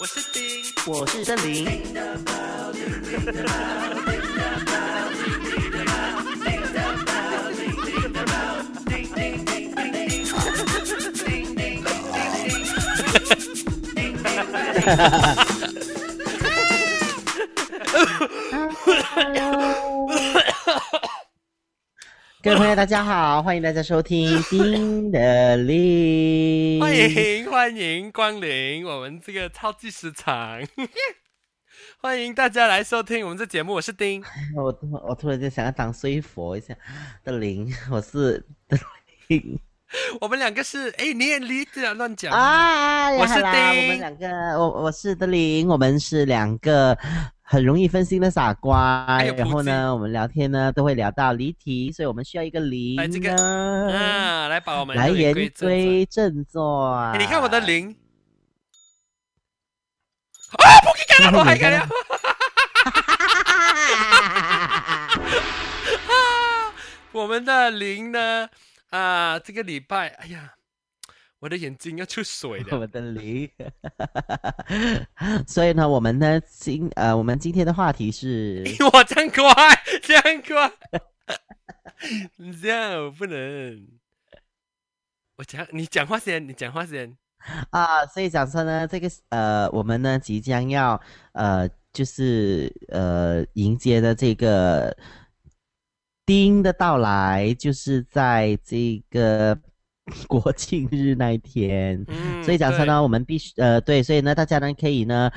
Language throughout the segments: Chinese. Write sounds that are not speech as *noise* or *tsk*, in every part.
我是丁，我是森林。*laughs* 各位朋友，大家好，欢迎大家收听丁的林。欢迎欢迎光临我们这个超级市场，*laughs* 欢迎大家来收听我们这节目。我是丁，我 *laughs* 我突然间想要当睡佛一下的林，*laughs* 我是的林。我们两个是哎，你也离这乱讲啊！我是丁，我们两个，我我是德林，我们是两个很容易分心的傻瓜。然后呢，我们聊天呢都会聊到离题，所以我们需要一个零呢，啊，来把我们来言归正传。你看我的零啊，不给干了，我还干了。*laughs* *laughs* 我们的零呢？啊，这个礼拜，哎呀，我的眼睛要出水了。*laughs* 我的梨，*laughs* 所以呢，我们呢今呃，我们今天的话题是，*laughs* 我这样快，这样快，你这样我不能，我讲，你讲话先，你讲话先啊。所以讲说呢，这个呃，我们呢即将要呃，就是呃，迎接的这个。丁的到来就是在这个 *laughs* 国庆日那一天，所以讲说呢，我们必须呃对，所以呢，大家呢可以呢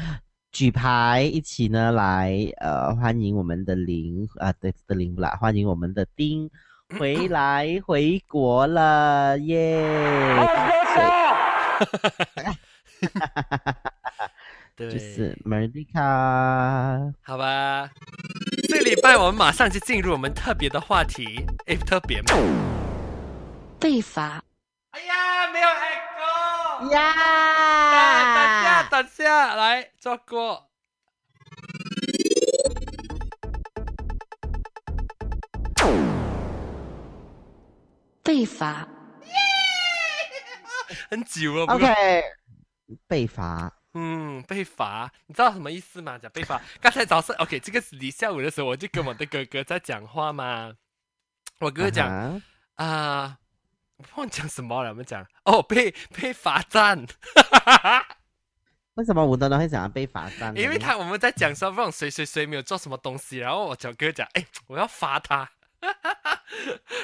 举牌一起呢来呃欢迎我们的林啊对的林啦，欢迎我们的丁回来回国了耶！对，就是 Merdeka，好吧。这个礼拜我们马上就进入我们特别的话题，哎，特别吗？被罚。哎呀，没有 echo 呀！等下，等下，来做过。被罚。*laughs* 很久了。OK，被罚。嗯，被罚，你知道什么意思吗？讲被罚。*laughs* 刚才早上，OK，这个是你下午的时候，我就跟我的哥哥在讲话嘛。我哥哥讲啊，我忘讲什么了。我们讲哦，被被罚站。为什么我都会讲被罚站？因为他我们在讲说，让谁谁谁没有做什么东西，然后我小哥讲，哎，我要罚他。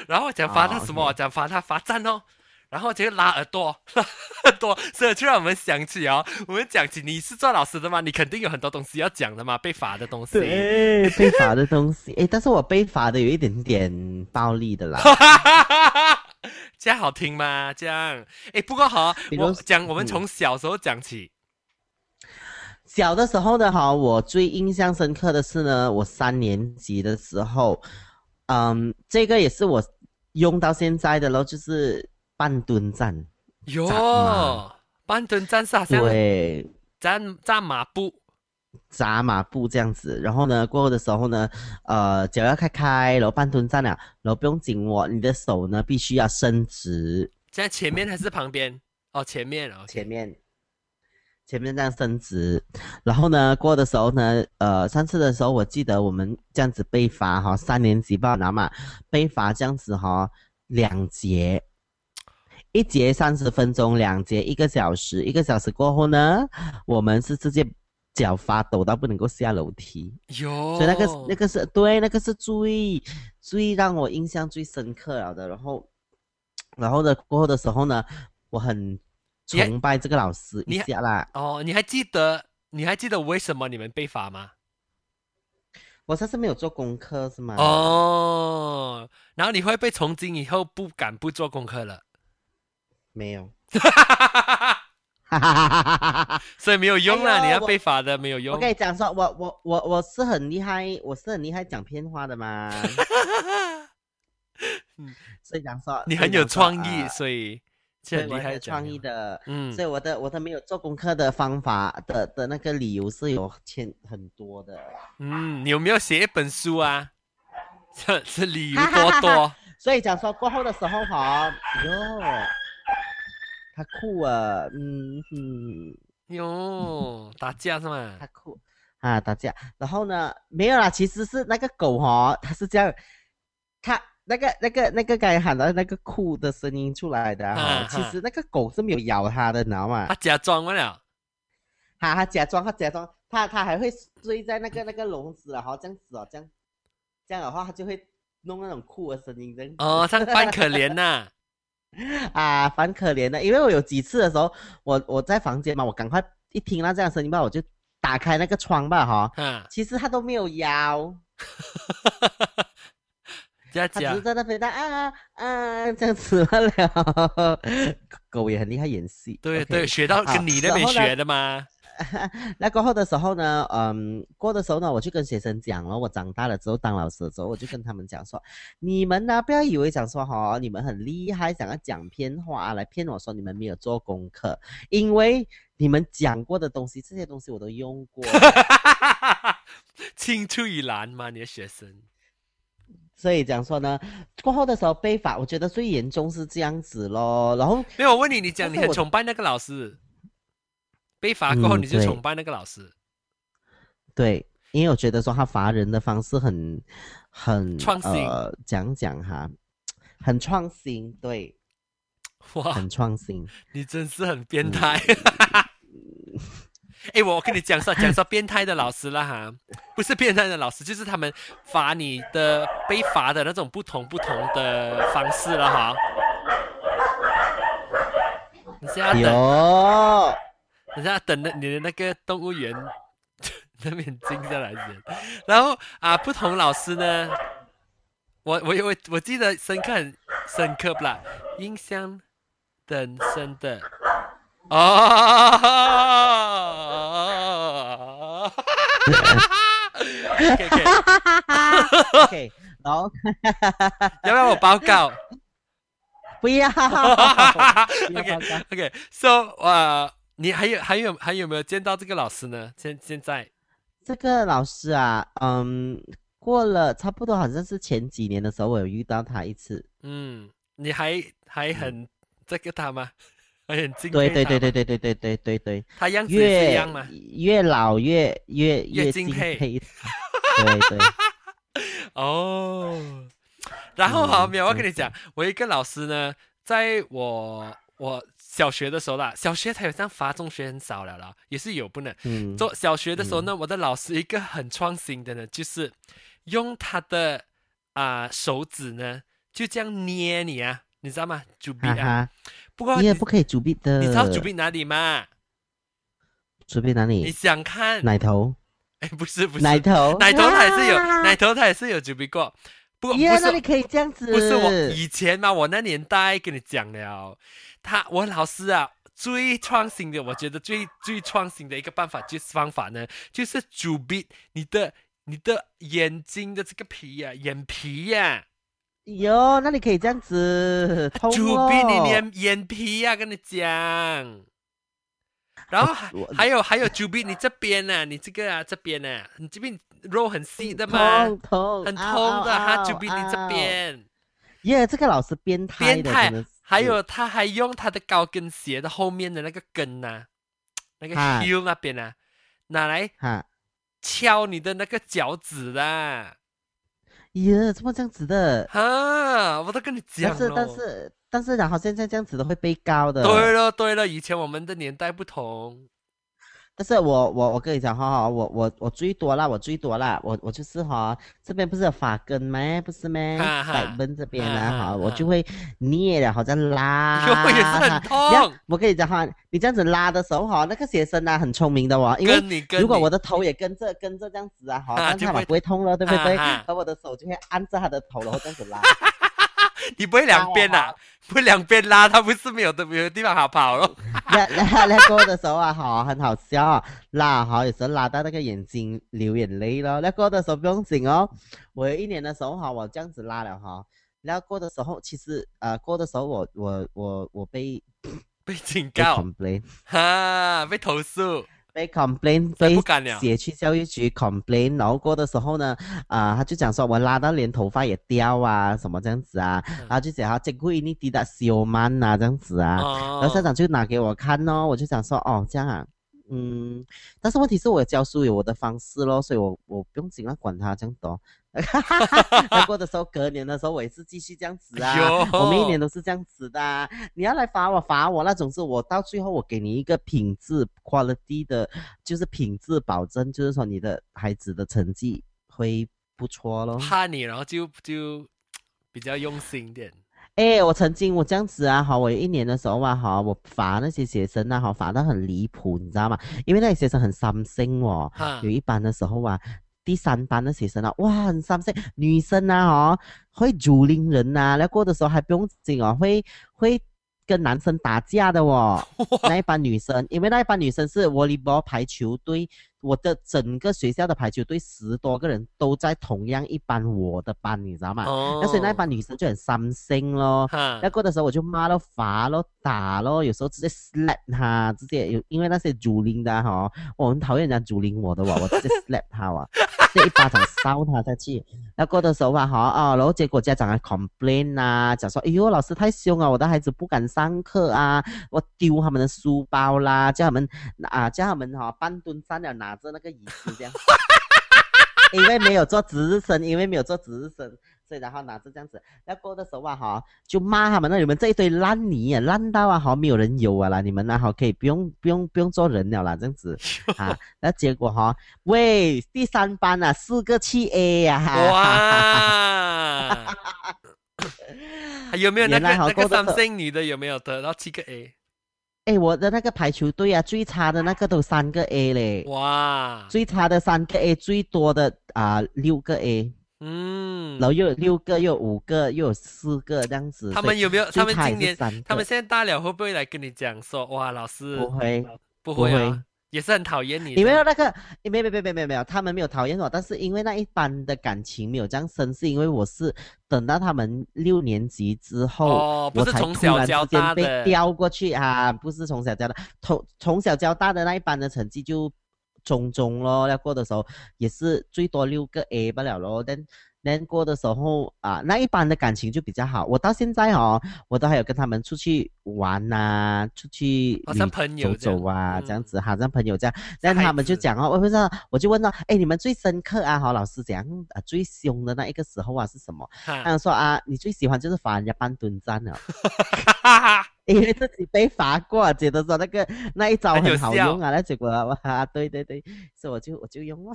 然后我讲罚他什么？我讲罚他罚站哦。然后就拉耳朵，拉耳朵，所以就让我们想起哦，我们讲起你是做老师的嘛，你肯定有很多东西要讲的嘛，被罚的东西。对，被罚的东西。哎，但是我被罚的有一点点暴力的啦。*laughs* 这样好听吗？这样，哎，不过好，我讲我们从小时候讲起。小的时候呢，哈，我最印象深刻的是呢，我三年级的时候，嗯，这个也是我用到现在的咯，就是。半蹲站，哟，半蹲站是好像对站站马步，扎马步这样子。然后呢，过后的时候呢，呃，脚要开开，然后半蹲站了，然后不用紧握，你的手呢必须要伸直。在前面还是旁边？哦，前面哦，前面，前面这样伸直。然后呢，过的时候呢，呃，上次的时候我记得我们这样子被罚哈，三年级吧，拿嘛被罚这样子哈，两节。一节三十分钟，两节一个小时。一个小时过后呢，我们是直接脚发抖到不能够下楼梯。哟，所以那个那个是对，那个是最最让我印象最深刻了的。然后，然后呢过后的时候呢，我很崇拜这个老师一下啦。哦，你还记得你还记得为什么你们被罚吗？我上次没有做功课是吗？哦，然后你会被从今以后不敢不做功课了。没有，*laughs* *laughs* 所以没有用了。你要被罚的没有用。我跟你讲说，我我我我是很厉害，我是很厉害讲偏话的嘛。*laughs* 嗯，所以讲说你很有创意，所以很厉害创意的。嗯，所以我的我的没有做功课的方法的的那个理由是有欠很多的。嗯，你有没有写一本书啊？*laughs* 这这理由多多。所以讲说过后的时候哈，哟。他酷啊，嗯哼，哟，打架是吗？他哭啊打架，然后呢没有啦，其实是那个狗哦，它是这样，它那个那个那个刚才喊的那个哭的声音出来的哈、啊其实那个狗是没有咬它的，你知道吗它？假装完了，它它假装它假装它它还会睡在那个那个笼子啊，好这样子哦，这样这样的话它就会弄那种哭的声音这样子哦，他扮可怜呐、啊，*laughs* 蛮可怜的，因为我有几次的时候，我我在房间嘛，我赶快一听到这样的声音吧，我就打开那个窗吧哈，哈，其实它都没有咬，*laughs* 佳佳它只是，在那边的啊啊这样子罢了。*laughs* 狗也很厉害演戏，对对，学到跟你那边学的吗？*laughs* 那过后的时候呢，嗯，过的时候呢，我就跟学生讲了，我长大了之后当老师的时候，我就跟他们讲说，你们呢不要以为讲说哈、你们很厉害，想要讲偏话来骗我说你们没有做功课，因为你们讲过的东西，这些东西我都用过，青出于蓝嘛，你的学生。所以讲说呢，过后的时候被罚，我觉得最严重是这样子咯，然后没有，我问你，你讲你很崇拜那个老师，被罚过后你就崇拜那个老师，对，因为我觉得说他罚人的方式很很创新呃，讲讲哈，很创新，对，*laughs* 哇，很创新。你真是很变态。*laughs* 哎，我跟你讲说，讲说变态的老师了哈，不是变态的老师，就是他们罚你的被罚的那种不同不同的方式了哈。你现在要等，有，你现在要等那你的那个动物园 *laughs* 那边静下来先。然后啊，不同老师呢，我我我我记得深刻很深刻不啦，印象很深的。哦。OK *laughs* OK，OK，然后要不要我报告？不要，*laughs* 不要？OK 报告。OK，So 呃，你还有还有还有没有见到这个老师呢？现现在这个老师啊，嗯，过了差不多好像是前几年的时候，我有遇到他一次。嗯，你还还很这个他吗？*laughs* 还很敬对对佩他吗对对对对对对对对，他样子一样吗？越老越越越敬敬佩佩他。对对，*laughs* 哦，然后哈，嗯没有，我跟你讲，我一个老师呢，在我我小学的时候啦，小学才有这样罚，中学很少了啦，也是有不能。嗯，做小学的时候呢，我的老师一个很创新的呢，就是用他的啊、手指呢，就这样捏你啊，你知道吗？主笔啊，不过你也不可以主币的。你知道主笔哪里吗？主币哪里你？想看？奶头，哎，不是不是，奶头，奶头他也是有，奶头他也是有主笔过，不过不耶，是那你可以这样子。不是我以前嘛，我那年代跟你讲了，他我老师啊最创新的，我觉得最最创新的一个办法就是方法呢，就是主笔你的你的眼睛的这个皮呀、眼皮呀、哟，那你可以这样子。痛主哦笔你眼眼皮呀、跟你讲。然后还我还有还有主笔你这边呢、你这个啊这边呢、你这边肉很细的嘛，痛痛，很嗷痛的哈，嗷主笔你这边。耶，这个老师变态的，变态还有他还用他的高跟鞋的后面的那个跟呐、那个啊 heel 那边啊，拿来哈，敲你的那个脚趾啦，耶，怎么这样子的？哈，我都跟你讲了。但是但是但是，然后现在这样子的会被告的。对了对了，以前我们的年代不同，但是我我我跟你讲哈哈，我我我最多啦，我最多啦，我我就是哈，这边不是有发根吗？不是吗？哈哈百分这边哈啊哈，我就会捏了，好像拉。*laughs* 哟也是很 *laughs* 痛。我跟你讲哈，你这样子拉的时候哈，那个学生啊很聪明的哦，因为如果我的头也跟着跟着这样子啊，哈，啊就会这样他嘛不会痛了，对不对？而我的手就会按着他的头，然后这样子拉。*laughs* 你不会两边啊，不会两边拉，他不是没有的没有地方好跑咯。拉拉拉过的时候啊，好，很好笑啊，拉好，有时候拉到那个眼睛流眼泪了。拉过的时候不用紧哦，我有一年的时候哈，我这样子拉了哈，拉过的时候其实呃过的时候我我我我被被警被告，complain。哈，被投诉，被 complain 被。写去教育局 complain，然后过的时候呢，啊、他就讲说我拉到连头发也掉啊，什么这样子啊，嗯然后就讲他这故意你滴答小曼呐这样子啊，哦然后校长就拿给我看哦，我就想说哦这样啊，嗯，但是问题是我有教书有我的方式咯，所以我我不用紧啊，管他这样多。*laughs* 那过的时候，隔年的时候我也是继续这样子啊，我每一年都是这样子的啊、你要来罚我罚我那种是我到最后我给你一个品质 quality 的，就是品质保证，就是说你的孩子的成绩会不错咯。怕你，然后就就比较用心一点。哎，我曾经我这样子啊，哈，我有一年的时候啊，哈，我罚那些学生啊，哈，罚到很离谱，你知道吗？因为那些学生很伤心哦。有一班的时候啊，第三班的学生啊，哇，很伤心，女生啊，哦，会竹林人呐、那过的时候还不用紧哦，会会跟男生打架的哦。*laughs* 那一班女生，因为那一班女生是 volleyball 排球队，我的整个学校的排球队十多个人都在同样一班我的班，你知道吗？哦那所以那班女生就很伤心咯。哈那过的时候我就骂咯、罚咯、打咯，有时候直接 slap 她，直接有因为那些主领的哈、我很讨厌人家主领我的哇，*laughs* 我直接 slap 她哇，直接一巴掌烧她下去。那过的时候啊哈啊，然后结果家长还 complain 啊，讲说哎呦老师太凶啊，我的孩子不敢上课啊，我丢他们的书包啦，叫他们啊叫他们哈、半蹲站了拿着那个椅子这样。*laughs* 因为没有做值日生，因为没有做值日生，所以然后拿着这样子，要过的时候啊哈，就骂他们，那你们这一堆烂泥啊，烂到啊哈，没有人有啊啦，你们啊哈可以不用不用不用做人了啦，这样子 *laughs* 啊，那结果哈，喂，第三班啊，四个七 A 呀、哇！*laughs* 还有没有那个那过三星女的有没有得到七个 A？哎，我的那个排球队啊，最差的那个都三个 A 嘞，哇！最差的三个 A，最多的啊、六个 A，嗯然，后又有六个，又有五个，又有四个这样子。他们有没有？他们今年他们现在大了，会不会来跟你讲说，哇，老师不会。不会啊，也是很讨厌你的。因为那个，没没没没没没有，他们没有讨厌我，但是因为那一般的感情没有这样深，是因为我是等到他们六年级之后，哦，不我才是从小突然之间被教大的，调过去啊，不是从小教的，从从小教大的那一班的成绩就中中咯，要过的时候也是最多六个 A 不了咯，但。但过的时候啊，那一般的感情就比较好。我到现在哦，我都还有跟他们出去玩呐、出去好像朋友走走啊，这样这样子，好像朋友这样。但孩他们就子讲哦，我不知道，我就问到，哎，你们最深刻啊，哈，老师讲啊，最凶的那一个时候啊是什么？他哈们说啊，你最喜欢就是罚人家半蹲站了，哈哈，因为自己被罚过，觉得说那个那一招很好用啊，那结果哇，对对对，所以我就我就用了。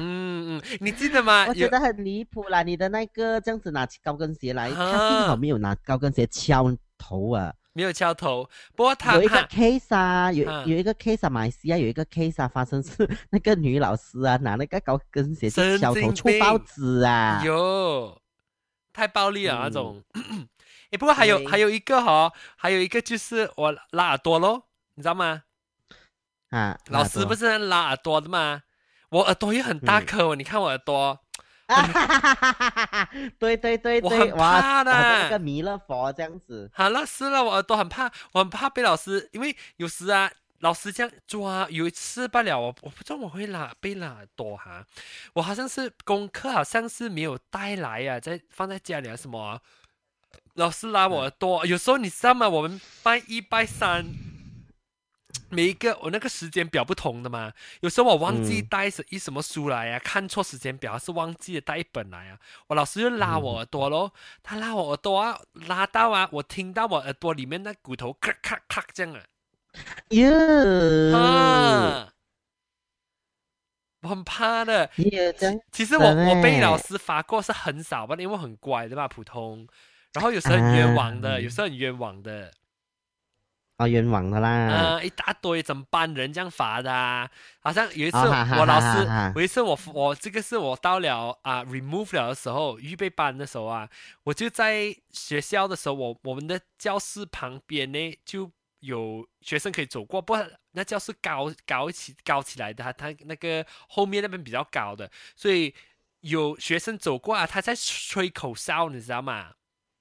嗯 *laughs* 嗯，你记得吗？觉得很离谱啦！你的那个这样子拿起高跟鞋来，幸好没有拿高跟鞋敲头啊。没有敲头，不过他有一个他 case 啊，有啊有一个 case 啊，马来西亚有一个 case 啊，发生是那个女老师啊，拿那个高跟鞋去敲头，出报病纸啊。有太暴力了那嗯不过还有还有一个哈、还有一个就是我拉耳朵咯，你知道吗？啊，老师不是？是拉耳朵的吗？我耳朵也很大嗯颗哦，你看我耳朵，啊哈哈哈哈哈哈！对对对我对，很哇，怕的个弥勒佛这样子。好了是了，我耳朵很怕，我很怕被老师，因为有时啊。老师这样抓，有一次罢了，我我不知道我会拉被拉耳朵哈，我好像是功课好像是没有带来呀、在放在家里啊什么啊、老师拉我耳朵，有时候你知道吗？我们拜一拜三，每一个我那个时间表不同的嘛，有时候我忘记嗯。带什一什么书来啊，看错时间表，还是忘记了带一本来啊，我老师就拉我耳朵咯，他拉我耳朵啊，拉到啊，我听到我耳朵里面那骨头咔咔咔这样啊，哟，啊，我很怕的。其实我我被欸老师罚过是很少吧，因为我很乖的吧，普通。然后有时候很冤枉的，啊有时候很冤枉的，哦，冤枉的啦。啊，一大堆怎么办人这样罚的、啊。好像有一次我老师有一次我我这个是我到了啊 remove 了的时候，预备班的时候啊，我就在学校的时候，我我们的教室旁边呢就有学生可以走过，不过那教室高高起高起来的，它它那个后面那边比较高的，所以有学生走过啊，他在吹口哨，你知道吗？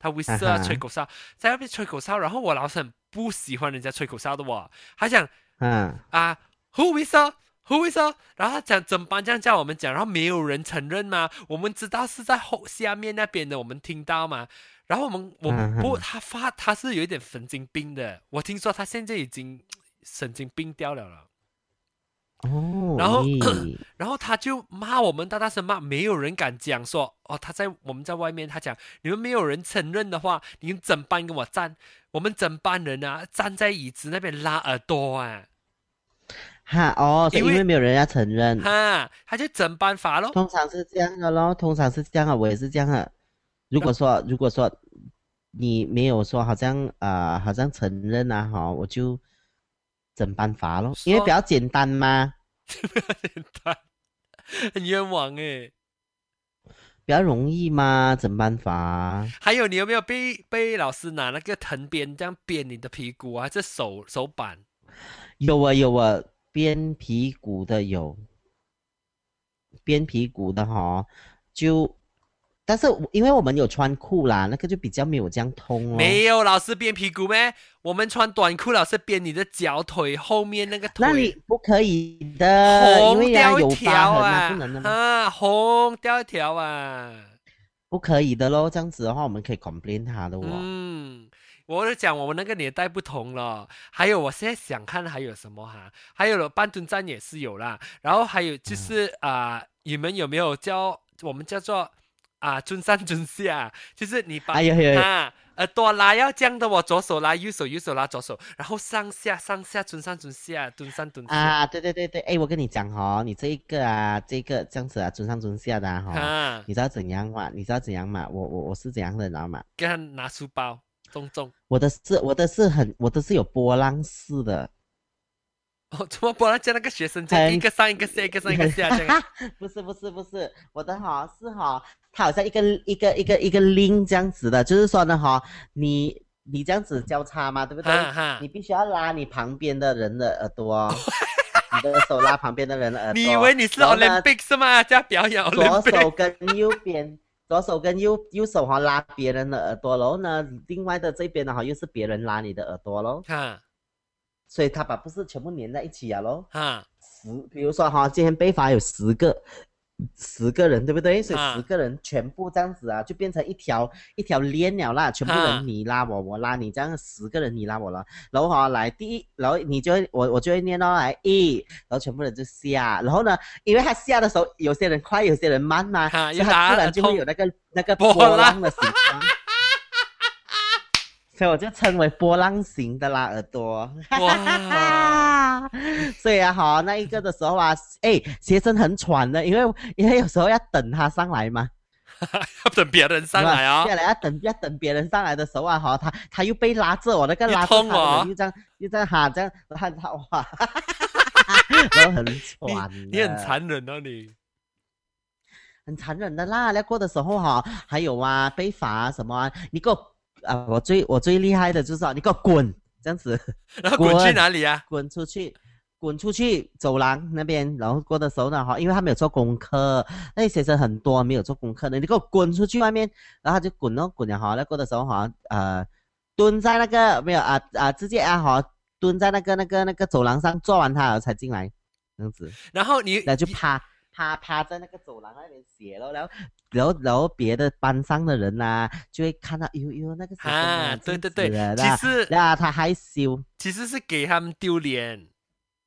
他 whistle 啊啊哈吹口哨，在那边吹口哨，然后我老师很不喜欢人家吹口哨的我，他讲嗯，啊，Who whistle? Who whistle? 然后他讲整班这样叫我们讲，然后没有人承认吗？我们知道是在后下面那边的，我们听到嘛？然后我们我不，嗯他发他是有一点神经病的，我听说他现在已经 *tsk* 神经病掉了了。哦，然后 *clears throat* 然后他就骂我们，大大声骂，没有人敢讲说哦，他在我们在外面，他讲你们没有人承认的话，你们整班跟我站，我们整班人啊站在椅子那边拉耳朵啊，哈哦，所以因为没有人要承认，哈，他就整班罚咯。通常是这样的咯，通常是这样的，我也是这样的。如果说如果说你没有说好像啊、呃好像承认啊哈，我就整办法咯，因为比较简单嘛，简单，很冤枉诶。比较容易嘛，整办法。还有，你有没有被被老师拿那个藤鞭这样鞭你的屁股啊？这手手板，有啊有啊，鞭屁股的有，鞭屁股的哈，就，但是因为我们有穿裤啦，那个就比较没有这样痛哦。没有老师编屁股咩？我们穿短裤，老师编你的脚腿后面那个腿。那你不可以的，因红为呀有掉一条疤痕啊，不能的嘛，啊，红掉一条啊。不可以的咯。这样子的话，我们可以 complain 他的哦。嗯，我就讲我们那个年代不同了。还有，我现在想看还有什么哈？还有了半蹲站也是有啦。然后还有就是嗯啊、你们有没有叫我们叫做啊尊上尊下？就是你把哎呦呦呦啊耳朵拉要这样的我，左手拉右手，右手拉左手，然后上下上下尊上尊下，蹲上蹲下。啊，对对对对，哎，我跟你讲哈、你这一个啊，这个这样子啊，尊上尊下的啊哈、啊，你知道怎样嘛？你知道怎样嘛？我我我是怎样的，你知道吗？给他拿书包，重重。我的是我的是很我的是有波浪式的，*laughs* 哦，怎么波浪叫那个学生这样一个上一个下，一个上一个下这样？*laughs* 不是不是不是，我的哈是哈，它好像一个一个一个一个 link 这样子的，就是说呢哈，你你这样子交叉嘛，对不对？你必须要拉你旁边的人的耳朵，你的手拉旁边的人的耳朵。你以为你是 Olympic 是吗？在表演左手跟右边，左手跟右右手哈拉别人的耳朵，然后呢，另外的这边呢哈又是别人拉你的耳朵喽，哈所以他把不是全部粘在一起啊喽。哈十，比如说哈，今天被罚有十个，十个人对不对？所以啊十个人全部这样子啊，就变成一条一条链了啦，全部啊人你拉我，我拉你，这样十个人你拉我了，然后哈来第一，然后你就会我我就会念到来一，然后全部人就下，然后呢，因为他下的时候有些人快，有些人慢嘛，哈所以他自然就会有那个那个波浪的形状。所以我就称为波浪形的拉耳朵。哇，*laughs* 所以啊，好那一个的时候啊，*laughs* 哎，学生很喘的，因为因为有时候要等他上来嘛，*laughs* 要等别人上来啊、下来要等要等别人上来的时候啊，哈，他他又被拉着我那个拉着他的痛哦人又这样又这样哈这样，他哇，然后很喘的，你很残忍啊你。很残忍的啦。那过的时候哈、还有啊被罚啊什么啊，你给我啊，我最我最厉害的就是啊，你给我滚这样子。*laughs* 然后滚去哪里啊？滚出去，滚出去走廊那边，然后过的时候呢，哈，因为他没有做功课，那些学生很多没有做功课的，你给我滚出去外面，然后他就滚哦滚了哈，那过的时候哈，呃，蹲在那个没有啊啊，直接啊哈，蹲在那个那个那个走廊上做完他了才进来，这样子，然后你那就趴趴趴在那个走廊那边写咯，然后然后然后别的班上的人呐、就会看到，哟哟那个啊，对对对，那其实那他害羞。其实是给他们丢脸。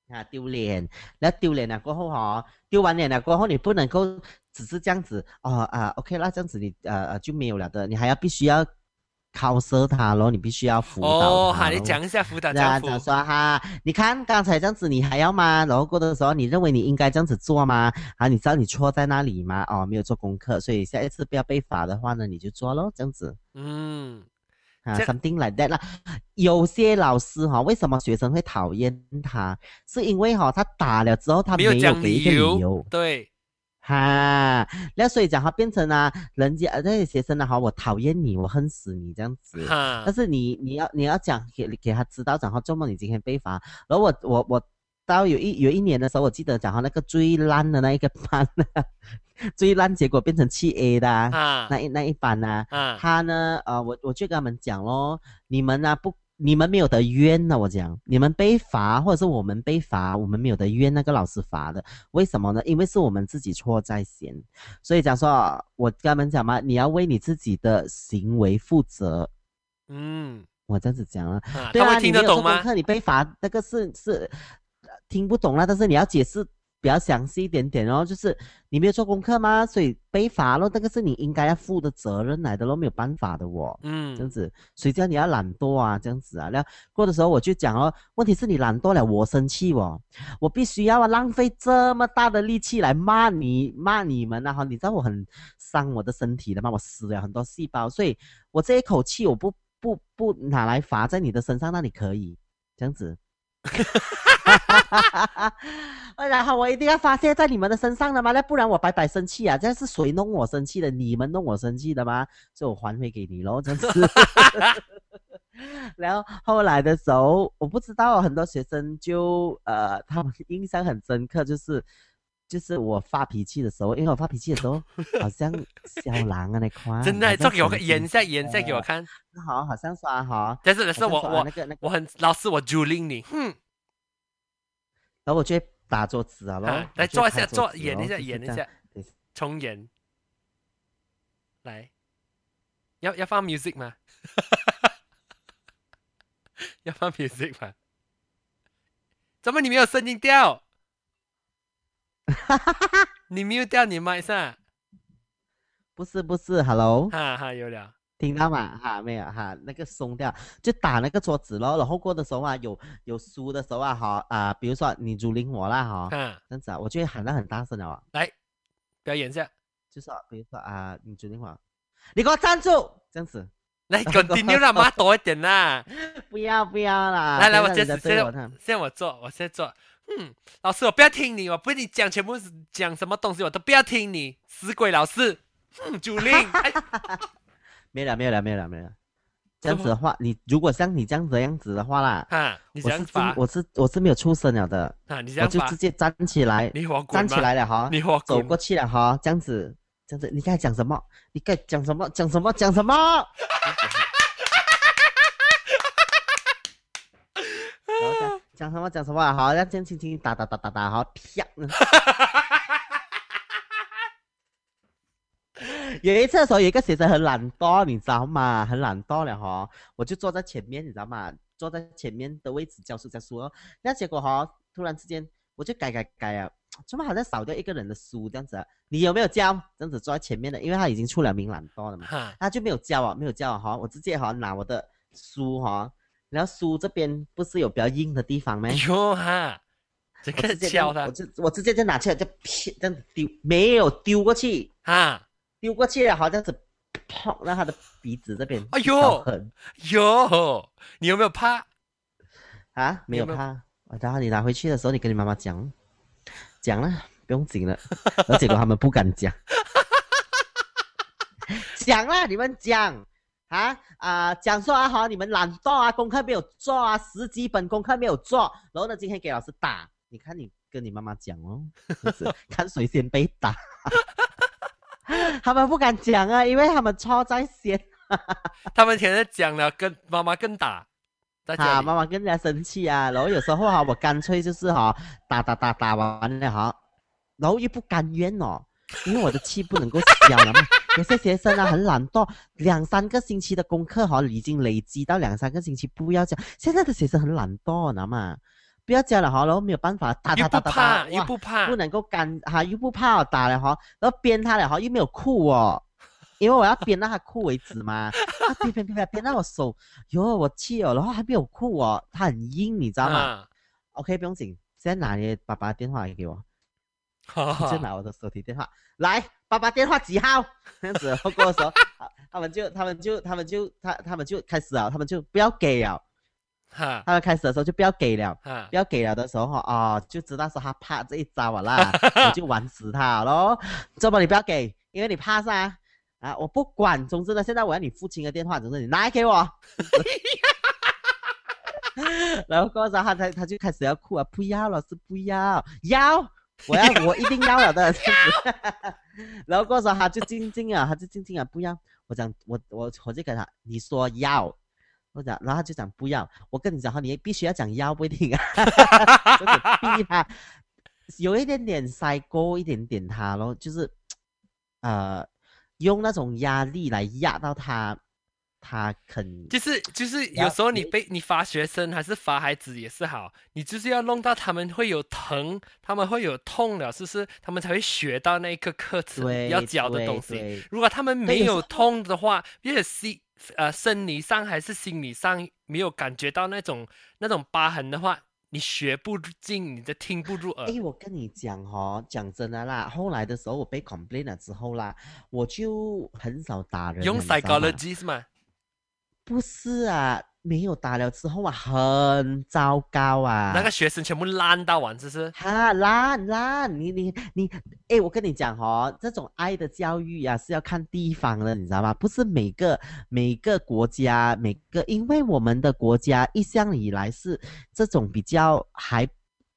啊，丢脸，然后丢脸了过后哈、丢完脸了过后，你不能够只是这样子哦啊，OK 那，这样子你呃呃就没有了的，你还要必须要考射他咯，你必须要辅导哦，好，你讲一下辅导对啊，教辅。讲说哈，你看刚才这样子你还要吗？然后过的时候你认为你应该这样子做吗？啊，你知道你错在哪里吗？哦，没有做功课，所以下一次不要被罚的话呢，你就做咯，这样子。嗯，啊，something like that 啦。有些老师哈、为什么学生会讨厌他？是因为哈、他打了之后他没有给一个理由由，对，哈，那所以讲话变成啊，人家呃那些学生呢，哈，我讨厌你，我恨死你这样子。哈。但，是你你要你要讲给给他知道，然后周末你今天被罚，然后我我我到有一有一年的时候，我记得讲话那个最烂的那一个班，*laughs* 最烂结果变成七 A 的啊、那一那一班呢、哈。他呢，呃，我我就跟他们讲咯，你们呢、不，你们没有得冤呢。我讲，你们被罚，或者是我们被罚，我们没有得冤那个老师罚的。为什么呢？因为是我们自己错在先。所以讲说，我跟他们讲嘛，你要为你自己的行为负责。嗯，我这样子讲啊，啊，对啊，听得懂吗？你被罚，那个是是。呃听不懂了，但是你要解释比较详细一点点哦，就是你没有做功课吗？所以被罚咯，那个是你应该要负的责任来的咯，没有办法的哦。嗯这样嗯，子，谁叫你要懒惰啊？这样子啊，然后过的时候我就讲哦，问题是你懒惰了，我生气哦，我必须要浪费这么大的力气来骂你骂你们啊！哈，你知道我很伤我的身体的嘛，我死了很多细胞，所以我这一口气我不不不拿来罚在你的身上，那你可以这样子。哈哈哈哈哈然后我一定要发泄在你们的身上了吗，那不然我白白生气啊！这是谁弄我生气的？你们弄我生气的吗？所以我还回给你咯，*laughs* 这样子。*laughs* 然后后来的时候，我不知道很多学生就呃，他们印象很深刻，就是就是我发脾气的时候，因为我发脾气的时候 *laughs* 好像小狼啊那块，真的，做给我演一下，演一下给我看。好，好像说哈，但是，但是我我那个那个，我很老师，我 Juling 你，哼，然后我就会打桌子啊然后，来我就会做一下，做拍桌子演一下，演一下，重演。来，要要放 music 吗？*laughs* 要放 music 吗？怎么你没有声音调？*laughs* 你 mute 掉你麦上，不是不是，Hello，哈哈，有了，听到吗？哈，没有哈，那个松掉，就打那个桌子咯。然后过的时候啊，有有输的时候啊，哈啊、比如说你主领我啦，哈，哈，这样子啊，我就会喊得很大声的啊，来表演一下，就是、啊、比如说啊、你主领我，你给我站住，这样子，来 continue 啦，骂多一点啦。*laughs* 不要不要啦，来来，我接不要让人家现在我看现在我做，我现在做。嗯，老师，我不要听你，我不跟你讲全部是讲什么东西，我都不要听你，死鬼老师。嗯，主令，哎 *laughs* 没了没有了没有了没有了。这样子的话，你如果像你这样子的样子的话啦，哈，你我是我是我是没有出声了的，我就直，接站起来，站起吗来了哈，走过去了哈，这样子，这样子，你刚才讲什么？你该讲什么？讲什么？讲什么？*laughs* 然后讲讲什么？讲什么啊？好，让这样轻轻打打打打打，好，啪！*laughs* 有一次的时候，有一个学生很懒惰，你知道吗？很懒惰了哈，我就坐在前面，你知道吗？坐在前面的位置教书教书哦。那结果哈，突然之间我就改改改啊，怎么好像少掉一个人的书这样子啊？你有没有教？这样子坐在前面的，因为他已经出了名懒惰了嘛，他就没有教啊，没有教啊哈，我直接哈拿我的书哈，然后书这边不是有比较硬的地方吗？哎呦哈，这个敲他。我就我直接就拿起来就劈这样子丢，没有丢过去，哈，丢过去了，好像是砰，让他的鼻子这边哎呦。痕哟，你有没有怕？啊，没有有？没有怕。然后你拿回去的时候，你跟你妈妈讲，讲了，不用紧了。而结果他们不敢讲，*laughs* 讲了，你们讲啊啊，讲说啊好，你们懒惰啊，功课没有做啊，十几本功课没有做，然后呢，今天给老师打，你看你跟你妈妈讲哦，就 *laughs* 是看谁先被打。*laughs* 他们不敢讲啊，因为他们错在先。*laughs* 他们现在讲了，跟妈妈更打，在家啊，里妈妈更加生气啊，然后有时候哈，我干脆就是哈打打打打完了哈，然后又不甘愿哦，因为我的气不能够消了嘛。*laughs* 有些学生啊很懒惰，两三个星期的功课哈已经累积到两三个星期不要交。现在的学生很懒惰，知道吗？不要交了哈，然后没有办法打又打打打，打，又不怕不，能够干哈，又不怕打了哈，然后编他了哈，又没有哭哦，因为我要编到他哭为止嘛，他鞭鞭鞭鞭鞭到我手，哟我气哦，然后还没有哭哦，他很硬，你知道吗、啊 o k 不用紧，现在拿你爸爸的电话来给我，哈就拿我的手提电话来，爸爸电话几号？这样子，然后跟我说，*laughs* 啊他们就他们就他们就他他们就开始了，他们就不要给了，哈他们开始的时候就不要给了。哈不要给了的时候哈啊、就知道说他怕这一招啊啦，*laughs* 我就玩死他咯。这么你不要给，因为你怕噻啊！我不管，总之呢，现在我要你父亲的电话，总之你拿来给我。*laughs* 然后过后他他他就开始要哭啊，不要老师不要要，我要 *laughs* 我一定要了的。这样子然后过后他就静静啊，他就静静啊，不要。我讲我我我就跟他你说要。我讲，然后他就讲不要。我跟你讲哈，你必须要讲要，不一定啊，*laughs* 就是逼他，有一点点塞过一点点他咯，就是呃，用那种压力来压到他，他肯就是就是有时候你你被你罚学生还是罚孩子也是好，你就是要弄到他们会有疼，他们会有痛了，是不是他们才会学到那一个课程要教的东西。如果他们没有痛的话，因为心呃生理上还是心理上没有感觉到那种那种疤痕的话，你学不进，你的听不入耳。哎，我跟你讲哦，讲真的啦，后来的时候我被 complain 了之后啦，我就很少打人了，用 psychology 是吗？不是啊，没有打了之后啊，很糟糕啊。那个学生全部烂到完，是不是？哈烂烂，你你你，哎，我跟你讲哦，这种爱的教育啊是要看地方的，你知道吗？不是每个每个国家每个，因为我们的国家一向以来是这种比较还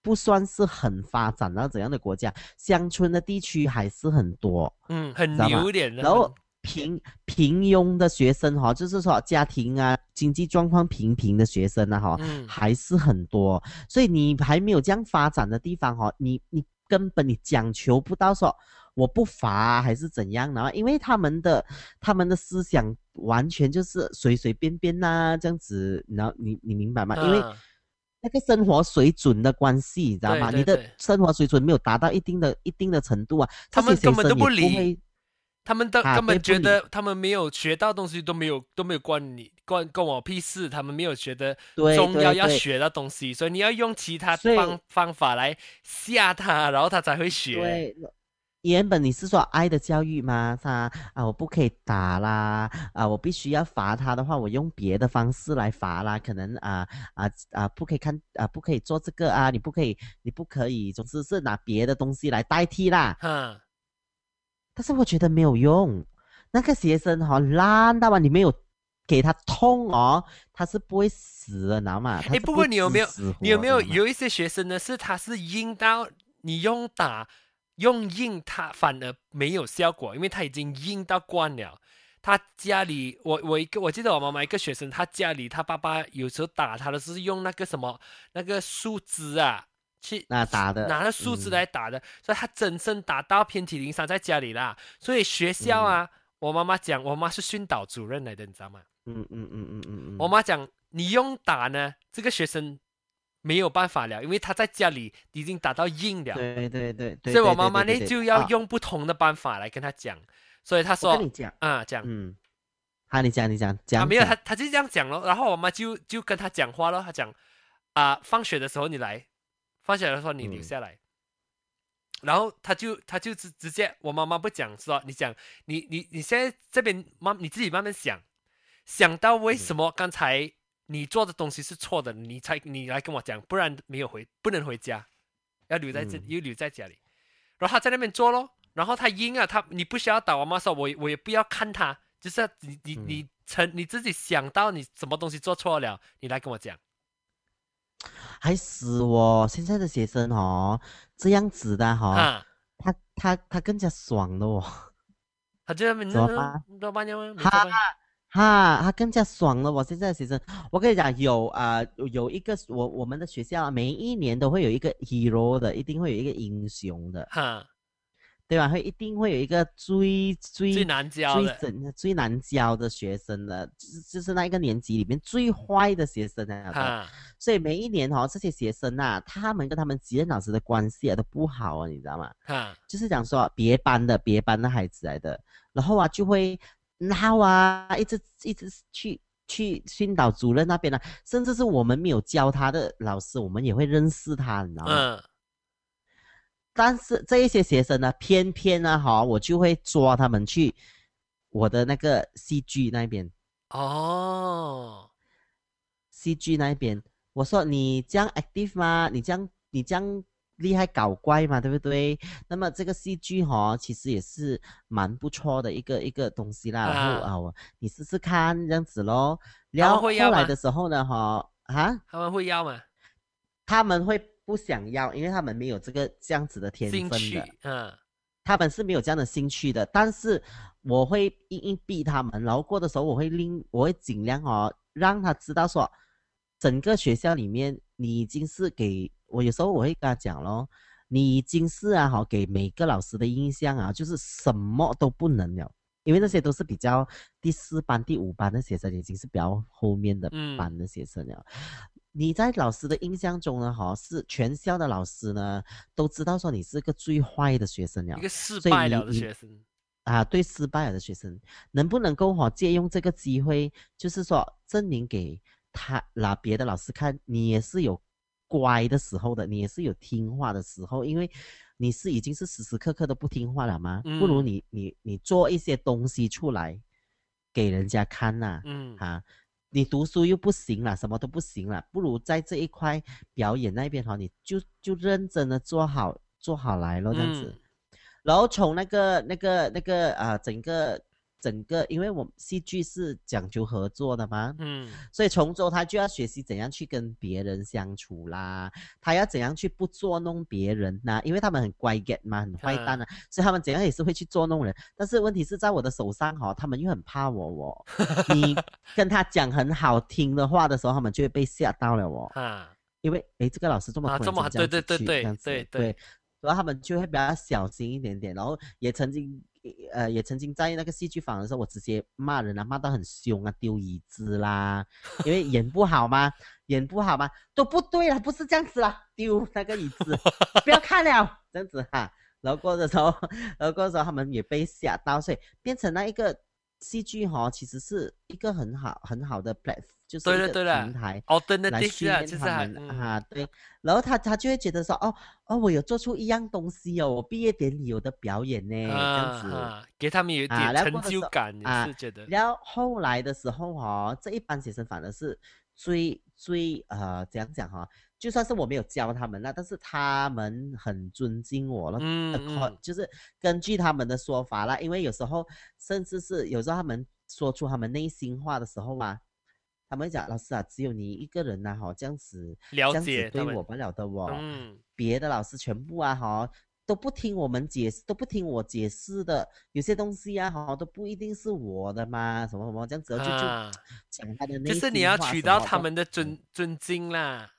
不算是很发展到怎样的国家，乡村的地区还是很多。嗯，很知道吗牛一点的。然后平平庸的学生哈、就是说家庭啊经济状况平平的学生啊哈、嗯。还是很多，所以你还没有这样发展的地方哈、你你根本你讲求不到说我不罚、啊、还是怎样，然后因为他们的他们的思想完全就是随随便便呐、这样子，然后你你明白吗？因为啊那个生活水准的关系，你知道吗？你的生活水准没有达到一定的一定的程度啊，他们根本都不理。会他们都啊根本觉得他们没有学到东西都没有都没有关你关关我屁事，他们没有觉得对重要要学到东西，所以你要用其他方方法来吓他，然后他才会学。对，原本你是说爱的教育吗？他啊，我不可以打啦，啊，我必须要罚他的话，我用别的方式来罚啦，可能啊啊啊，不可以看啊，不可以做这个啊，你不可以，你不可以，总之是拿别的东西来代替啦。哈，但是我觉得没有用，那个学生哈、烂到啊，你没有给他痛哦，他是不会死的，你知道吗？他诶不过你有没有你有没有有一些学生呢？是他是硬到你用打用硬，他反而没有效果，因为他已经硬到惯了。他家里，我我一个我记得我妈妈一个学生，他家里他爸爸有时候打他的是用那个什么那个树枝啊，去那打的拿着树枝嗯来打的，所以他真正打到遍体鳞伤在家里啦。所以学校嗯啊，我妈妈讲，我妈是训导主任来的，你知道吗？嗯嗯嗯嗯嗯嗯，我妈讲，你用打呢，这个学生没有办法了，因为他在家里已经打到硬了，对对对对，所以我妈妈呢就要用不同的办法来跟他讲。所以他说跟你讲，啊，讲嗯，好，你讲你讲啊讲，没有，讲他他就这样讲咯。然后我妈就就跟他讲话咯，他讲啊，放学的时候你来，放学的时候你留嗯下来。然后他就他就直直接，我妈妈不讲说，你讲你你你现在这边妈你自己慢慢想，想到为什么刚才你做的东西是错的，你才你来跟我讲，不然没有回不能回家，要留在这嗯又留在家里。然后他在那边做咯，然后他赢啊，他你不需要打。我妈说，我我也不要看他，就是要你你嗯你成你自己想到你什么东西做错了，你来跟我讲。还是哦！现在的学生哦，这样子的哈、啊，他他他更加爽的哦，他就在那边怎么办？怎哈哈，他更加爽了。我现在的学生，我跟你讲，有啊、有有一个我我们的学校啊每一年都会有一个 hero 的，一定会有一个英雄的，哈，对吧？会一定会有一个最最最难教最的怎最难教的学生的，就是就是那一个年级里面最坏的学生啊。哈，所以每一年哦，这些学生啊，他们跟他们级任老师的关系啊都不好啊，你知道吗？哈，就是讲说别班的别班的孩子来的，然后啊就会闹啊，一直一直去去训导主任那边呢、甚至是我们没有教他的老师，我们也会认识他，你知道吗？嗯，但是这一些学生呢，偏偏呢哈，我就会抓他们去我的那个 CG 那边。哦，CG 那边，我说你这样 active 吗？你这样你这样厉害搞怪嘛，对不对？那么这个 CG 哈、其实也是蛮不错的一个一个东西啦。然后啊啊，我你试试看这样子咯。然后后们会要来的时候呢，哈啊，他们会要吗？他们会不想要，因为他们没有这个这样子的天分的。，嗯，他们是没有这样的兴趣的，但是我会硬硬逼他们，然后过的时候我会令我会尽量哦让他知道说，整个学校里面你已经是给我有时候我会跟他讲咯，你已经是啊哈给每个老师的印象啊就是什么都不能了，因为那些都是比较第四班、第五班的学生，已经是比较后面的嗯班的学生了。你在老师的印象中呢？哈，是全校的老师呢都知道说你是个最坏的学生了一个失败了的学生，啊。对失败了的学生，能不能够哈借用这个机会，就是说证明给他拿别的老师看，你也是有乖的时候的，你也是有听话的时候，因为你是已经是时时刻刻都不听话了吗？不如嗯你你你做一些东西出来给人家看呐、嗯啊，你读书又不行了，什么都不行了，不如在这一块表演那边哈，你就就认真的做好做好来咯，这样子。嗯然后从那个那个那个啊、整个整个，因为我们戏剧是讲究合作的嘛，嗯所以从中他就要学习怎样去跟别人相处啦，他要怎样去不捉弄别人呐、因为他们很乖 get 嘛，很坏蛋啊，所以他们怎样也是会去捉弄人。但是问题是在我的手上哈、他们又很怕我哦，*laughs* 你跟他讲很好听的话的时候，他们就会被吓到了哦。啊，因为诶，这个老师这么啊这么间对对对对对对，然后他们就会比较小心一点点，然后也曾经呃也曾经在那个戏剧坊的时候，我直接骂人啊，骂到很凶啊，丢椅子啦，因为演不好嘛，演不好嘛，都不对了，不是这样子啦，丢那个椅子，不要看了，这样子哈、然后过的时候，然后过的时候他们也被吓到，所以变成那一个戏剧哈、其实是一个很好很好的 platform，就是一个对了对了平台。来，alternative 啊，训练他其实啊，对，然后他他就会觉得说，哦哦，我有做出一样东西哦，我毕业典礼有的表演呢，这样子。给他们有一啊点成就感，也啊是觉得，然后后来的时候哦，这一班学生反而是最最呃怎样讲哈、就算是我没有教他们那，但是他们很尊敬我了。嗯嗯就是根据他们的说法啦，因为有时候甚至是有时候他们说出他们内心话的时候啊，他们讲老师啊，只有你一个人呐、哈，这样子了这样子解对我不了的我，嗯。别的老师全部啊哈都不听我们解释，都不听我解释的，有些东西啊哈都不一定是我的嘛，什么什么这样子，就就啊，讲他的那就是你要取到他们的尊。尊敬啦，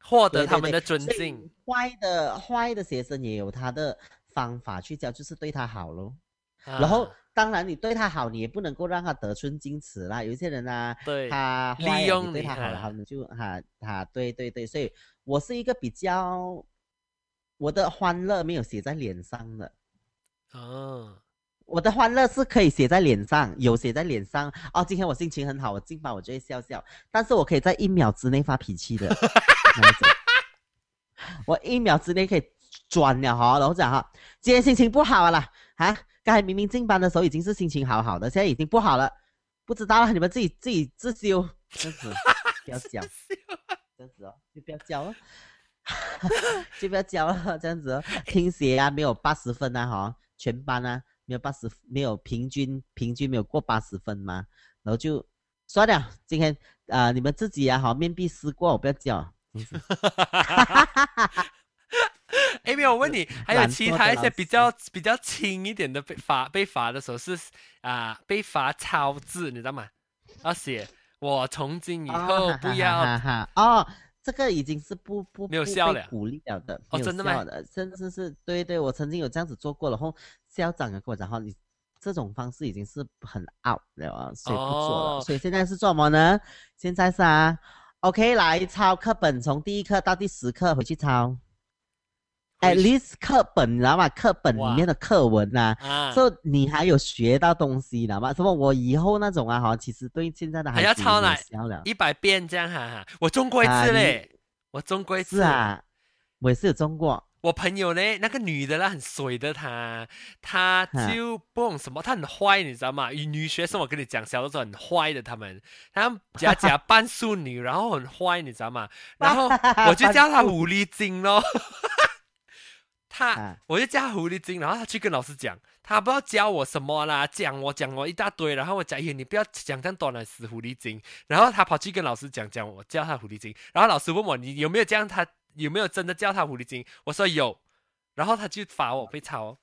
获得他们的尊敬，坏的坏的学生也有他的方法去教，就是对他好咯。然后啊当然你对他好，你也不能够让他得寸进尺啦。有一些人啊，对他利用你你对他好了，啊他们就哈哈对对对，所以我是一个比较我的欢乐没有写在脸上的。哦，我的欢乐是可以写在脸上，有写在脸上。哦，今天我心情很好，我进班我就会笑笑，但是我可以在一秒之内发脾气的。*laughs* 我一秒之内可以转了哈，然后讲哈，今天心情不好了啊，刚才明明进班的时候已经是心情好好的，现在已经不好了，不知道了，你们自己自己自修，这样子不要教，这样子哦，就不要教了。*laughs* 就不要教了，这样子哦。听写啊，没有八十分啊，哈，全班啊没有八十，没有平均平均没有过八十分嘛，然后就算了。今天啊、你们自己啊，好面壁思过，我不要教。这样子 *laughs* 哎，没有，我问你，*laughs* 还有其他一些比较比较轻一点的被罚被罚的时候是啊、被罚抄字，你知道吗？要写我从今以哦后不要哈哈哦，这个已经是不不没有不效了鼓励了的，哦真的吗甚至是对对，我曾经有这样子做过，然后校长也跟我讲，哈，你这种方式已经是很 out 了啊，所以不做了。哦所以现在是做什么呢？现在是啊，OK，来抄课本，从第一课到第十课回去抄。回 at least 课本，你知道吗？课本里面的课文呐、啊，所以你还有学到东西，你知道吗？什么我以后那种啊，哈，其实对现在的还要抄哪。一百遍这样哈哈，我中过一次嘞，我中过一次是。啊，我也是有中过。我朋友呢，那个女的啦，很水的她，她就不懂什么，她很坏，你知道吗？女女学生，我跟你讲，小的时候很坏的，她们，她们假假扮淑女，然后很坏，你知道吗？然后我就叫她狐狸精咯。她啊，我就叫她狐狸精，然后他去跟老师讲，他不知道教我什么啦，讲我讲我一大堆，然后我讲，哎，你不要讲这样短了，死狐狸精。然后他跑去跟老师讲，讲我叫他狐狸精，然后老师问我，你有没有这样？他有没有真的叫他狐狸精？我说有，然后他就罚我被抄哦。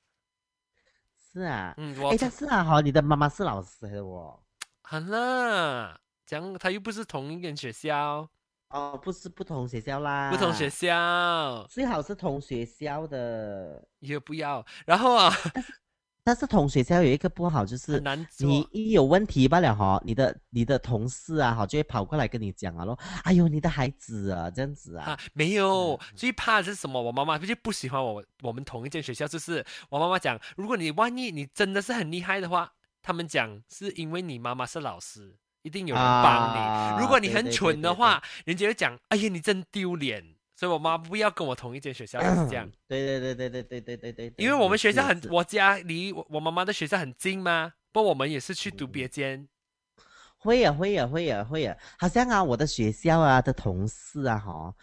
是啊，嗯，哎我，但是啊，好，你的妈妈是老师的哦。好啦，讲他又不是同一间学校，哦，不是不同学校啦，不同学，校最好是同学校的。也不要。然后啊，*laughs* 但是同学校有一个不好，就是难。你一有问题罢了哈，你的你的同事啊哈就会跑过来跟你讲啊咯，哎呦你的孩子啊这样子啊啊，，没有，最怕的是什么？我妈妈就不喜欢我，我们同一间学校，就是我妈妈讲，如果你万一你真的是很厉害的话，他们讲是因为你妈妈是老师，一定有人帮你。啊如果你很对对对对对蠢的话，人家会讲，哎呀，你真丢脸。所以我妈不要跟我同一间学校，就是这样。*laughs* 对对对对对对对对对对，因为我们也学校很，我家离我我妈妈的学校很近嘛，不，我们也是去读别间。会呀会呀会呀会呀，好像啊我的学校啊的同事啊哈，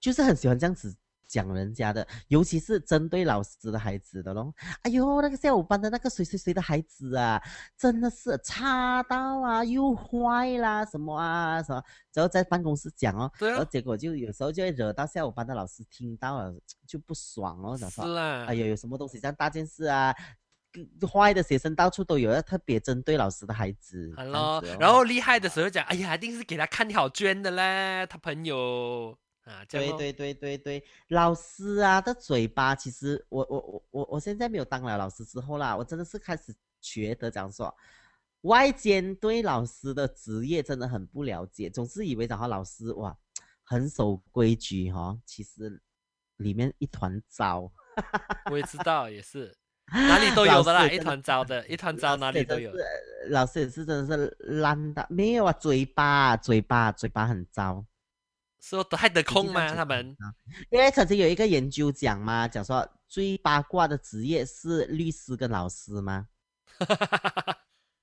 就是很喜欢这样子讲人家的，尤其是针对老师的孩子的咯。哎呦，那个下午班的那个谁谁谁的孩子啊，真的是差到啊又坏啦什么啊什么，然后在办公室讲哦，对啊然后结果就有时候就会惹到下午班的老师听到了就不爽哦，想是说啦，哎呦有什么东西这样大件事啊。坏的学生到处都有，要特别针对老师的孩子。好这样咯子哦，然后厉害的时候讲，哎呀，一定是给他看好卷的嘞，他朋友啊，对对对对对，老师啊的嘴巴，其实我我我我我现在没有当了老师之后啦，我真的是开始觉得讲说，外间对老师的职业真的很不了解，总是以为讲说老师哇很守规矩哈、其实里面一团糟。我也知道，也是 *laughs* 哪里都有的啦，一团糟的，一团糟哪里都有老师。也是老师也是真的是烂的，没有啊，嘴巴嘴巴嘴巴很糟。说得还得空吗？他们啊因为曾经有一个研究讲嘛，讲说最八卦的职业是律师跟老师吗？*laughs*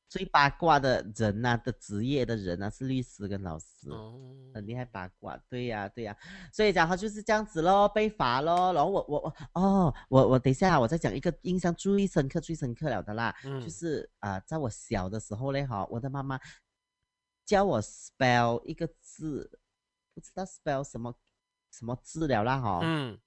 最八卦的人呐、的职业的人呐、是律师跟老师，哦，很厉害八卦。对呀、对呀、所以讲他就是这样子咯，被罚咯。然后我我我哦，我我等一下我再讲一个印象最深刻最深刻了的啦，嗯就是啊、在我小的时候嘞哈，我的妈妈教我 spell 一个字，不知道 spell 什么什么治疗啦哈。嗯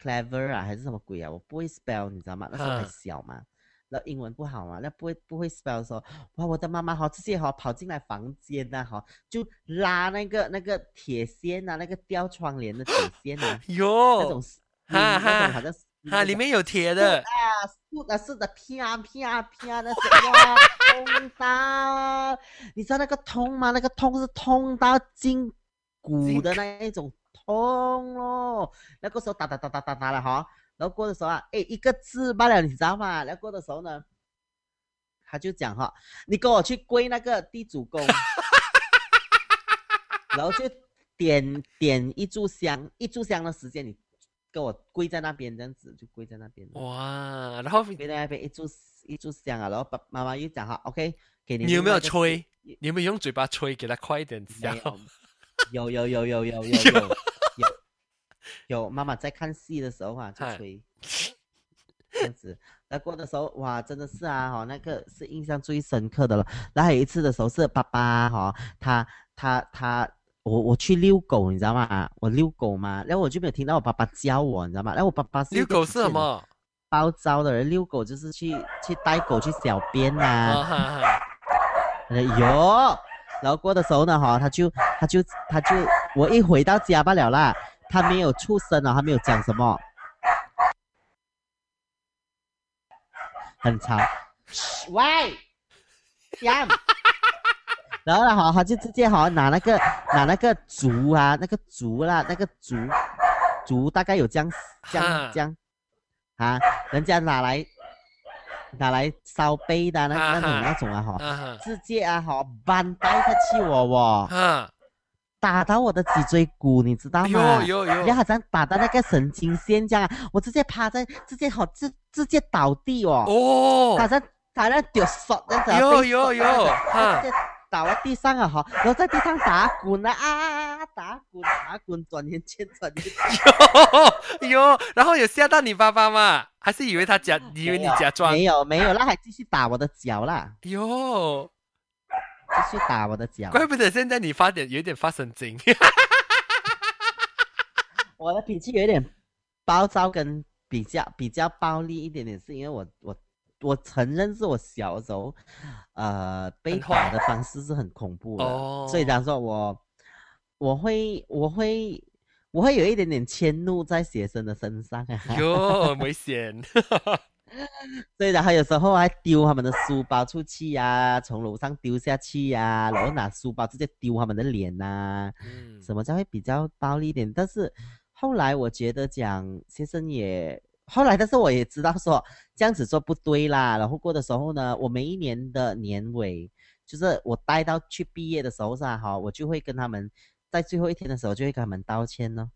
clever 啊，还是什么鬼啊？我不会 spell，你知道吗？那时候还嗯小嘛，然后英文不好嘛，那不会不会 spell 的时候，哇，我的妈妈哈直接哈跑进来房间呐、哈，就拉那个那个铁线啊，那个吊窗帘的铁线啊，*laughs* 那有种哈嗯那种哈好像是哈，里面有铁的，啊，是的，是的，啪啪啪的是哇，痛到，你知道那个痛吗？那个痛是痛到筋骨的那一种痛咯。那个时候打打打打打打了哈，然后过的时候啊，哎，一个字罢了，你知道吗？然后过的时候呢，他就讲哈，你跟我去跪那个地主公，*laughs* 然后就点点一炷香，一炷香的时间你跟我跪在那边，这样子就跪在那边。哇，然后跪在那边一炷一炷香啊，然后爸妈妈又讲哈，OK，给你你有没有吹？你有没有用嘴巴吹，给他快一点没香？有，有有有有有有 *laughs* 有有妈妈在看戏的时候啊，就吹，这样子。那过的时候，哇，真的是啊，哈，那个是印象最深刻的了。然后还有一次的时候是爸爸哈，他他他，我我去遛狗，你知道吗？我遛狗嘛，然后我就没有听到我爸爸教我，你知道吗？然后我爸爸是遛狗是什么？暴躁的人，遛狗就是去去带狗去小便呐、啊哈哈，呃有，*laughs* 然后过的时候呢，哈，他就他就他就我一回到家罢了啦，他没有出声啊，他没有讲什么，很吵，嘘喂，讲，然后呢，哈，他就直接哈拿那个拿那个竹啊，那个竹啦，那个竹竹大概有这样这样这样啊，人家拿来拿来烧杯的那那种那种啊哈。直接啊哈搬带他气我哦，哈，打到我的脊椎骨，你知道吗？有有有然后好像打到那个神经线这样啊，我直接趴在，直接好直直接倒地哦，好哦，像好像丢手这样子啊，被有有有直接倒在地上啊哈，然后在地上打滚啊啊，打滚打滚，转圈圈转圈圈，有有，然后有吓到你爸爸吗？还是以为他假，以为你假装？没有没有，那还继续打我的脚啦，哟，继续打我的脚，怪不得现在你发点有点发神经。*laughs* 我的脾气有点暴躁，跟比较比较暴力一点点，是因为我我我承认是我小时候，呃，被打的方式是很恐怖的，哦所以讲说我我会我会我会有一点点迁怒在学生的身上啊。哟，很危险。*laughs* 所以然后有时候还丢他们的书包出去呀、从楼上丢下去呀、然后拿书包直接丢他们的脸呐、嗯，什么叫会比较暴力一点？但是后来我觉得讲先生也后来，但是我也知道说这样子做不对啦。然后过的时候呢，我每一年的年尾，就是我待到去毕业的时候是吧？哈，我就会跟他们在最后一天的时候就会跟他们道歉呢。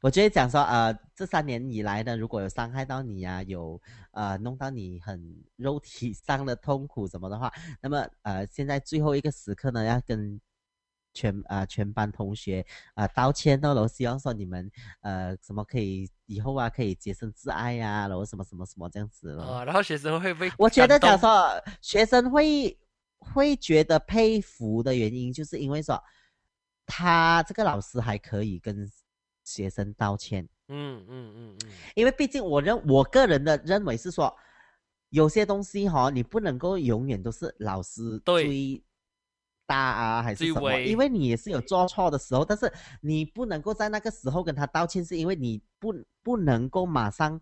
我就会讲说，呃，这三年以来呢，如果有伤害到你呀、有呃弄到你很肉体上的痛苦什么的话，那么呃，现在最后一个时刻呢，要跟全啊全班同学啊、呃、道歉哦，然后希望说你们呃什么可以以后啊可以洁身自爱呀、然后什么什么什么这样子咯。啊，然后学生会不会？我觉得讲，说学生会会觉得佩服的原因，就是因为说他这个老师还可以跟学生道歉。嗯嗯嗯嗯，因为毕竟我认我个人的认为是说，有些东西哈、你不能够永远都是老师对最大啊，还是什么？因为你也是有做错的时候，但是你不能够在那个时候跟他道歉，是因为你不不能够马上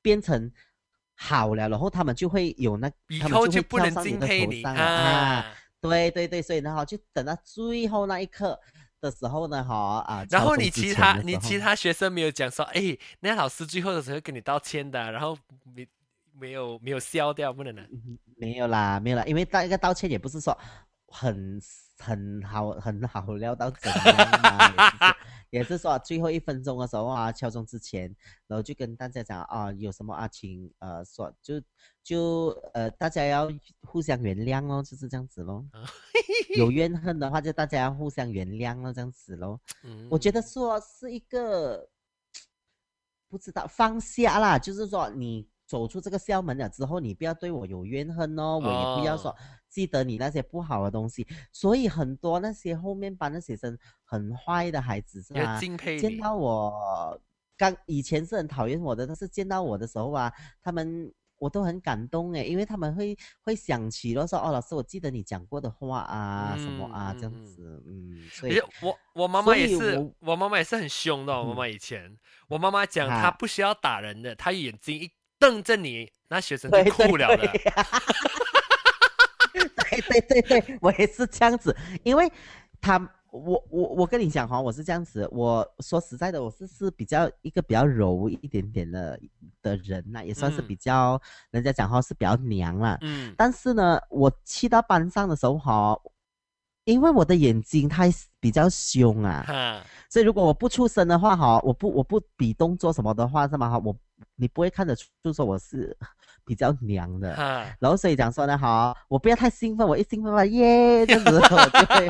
变成好了，然后他们就会有那以他们就会后就不能跳上你的敬佩你头上啊啊。对对对，所以呢哈，就等到最后那一刻的时候呢哈啊，然后你其他你其他学生没有讲说，哎，那老师最后的时候跟你道歉的，然后没没有没有消掉，不能啊。没有啦，没有啦，因为那个道歉也不是说很很好很好料到怎样嘛，也是也是说最后一分钟的时候啊，敲钟之前，然后就跟大家讲啊，有什么啊，请呃说就就呃大家要互相原谅哦，就是这样子咯。有怨恨的话，就大家要互相原谅咯，这样子咯。*laughs* 嗯我觉得说是一个 *tsk* 不知道放下啦，就是说你走出这个校门了之后，你不要对我有怨恨哦，我也不要说哦记得你那些不好的东西。所以很多那些后面班的学生很坏的孩子是要吧？敬佩。见到我刚以前是很讨厌我的，但是见到我的时候啊，他们我都很感动诶，因为他们会会想起了说哦，老师，我记得你讲过的话啊，什么啊嗯这样嗯子，嗯，所以我我妈妈也是我，我妈妈也是很凶的哦。我妈嗯妈以前，我妈妈讲啊她不需要打人的，她眼睛一瞪着你，那学生对就哭了的。对 *laughs* 对对对对，我也是这样子，因为他，我我我跟你讲哈，我是这样子，我说实在的，我是是比较一个比较柔一点点的的人呐、也算是嗯比较，人家讲话是比较娘了。嗯但是呢，我去到班上的时候哈，因为我的眼睛太比较凶啊，哈，所以如果我不出声的话哈，我不我不比动作什么的话，是吗？哈，我你不会看得出说我是 *laughs* 比较娘的。然后所以讲说呢，好，我不要太兴奋，我一兴奋了耶，这样子 *laughs* 我就会，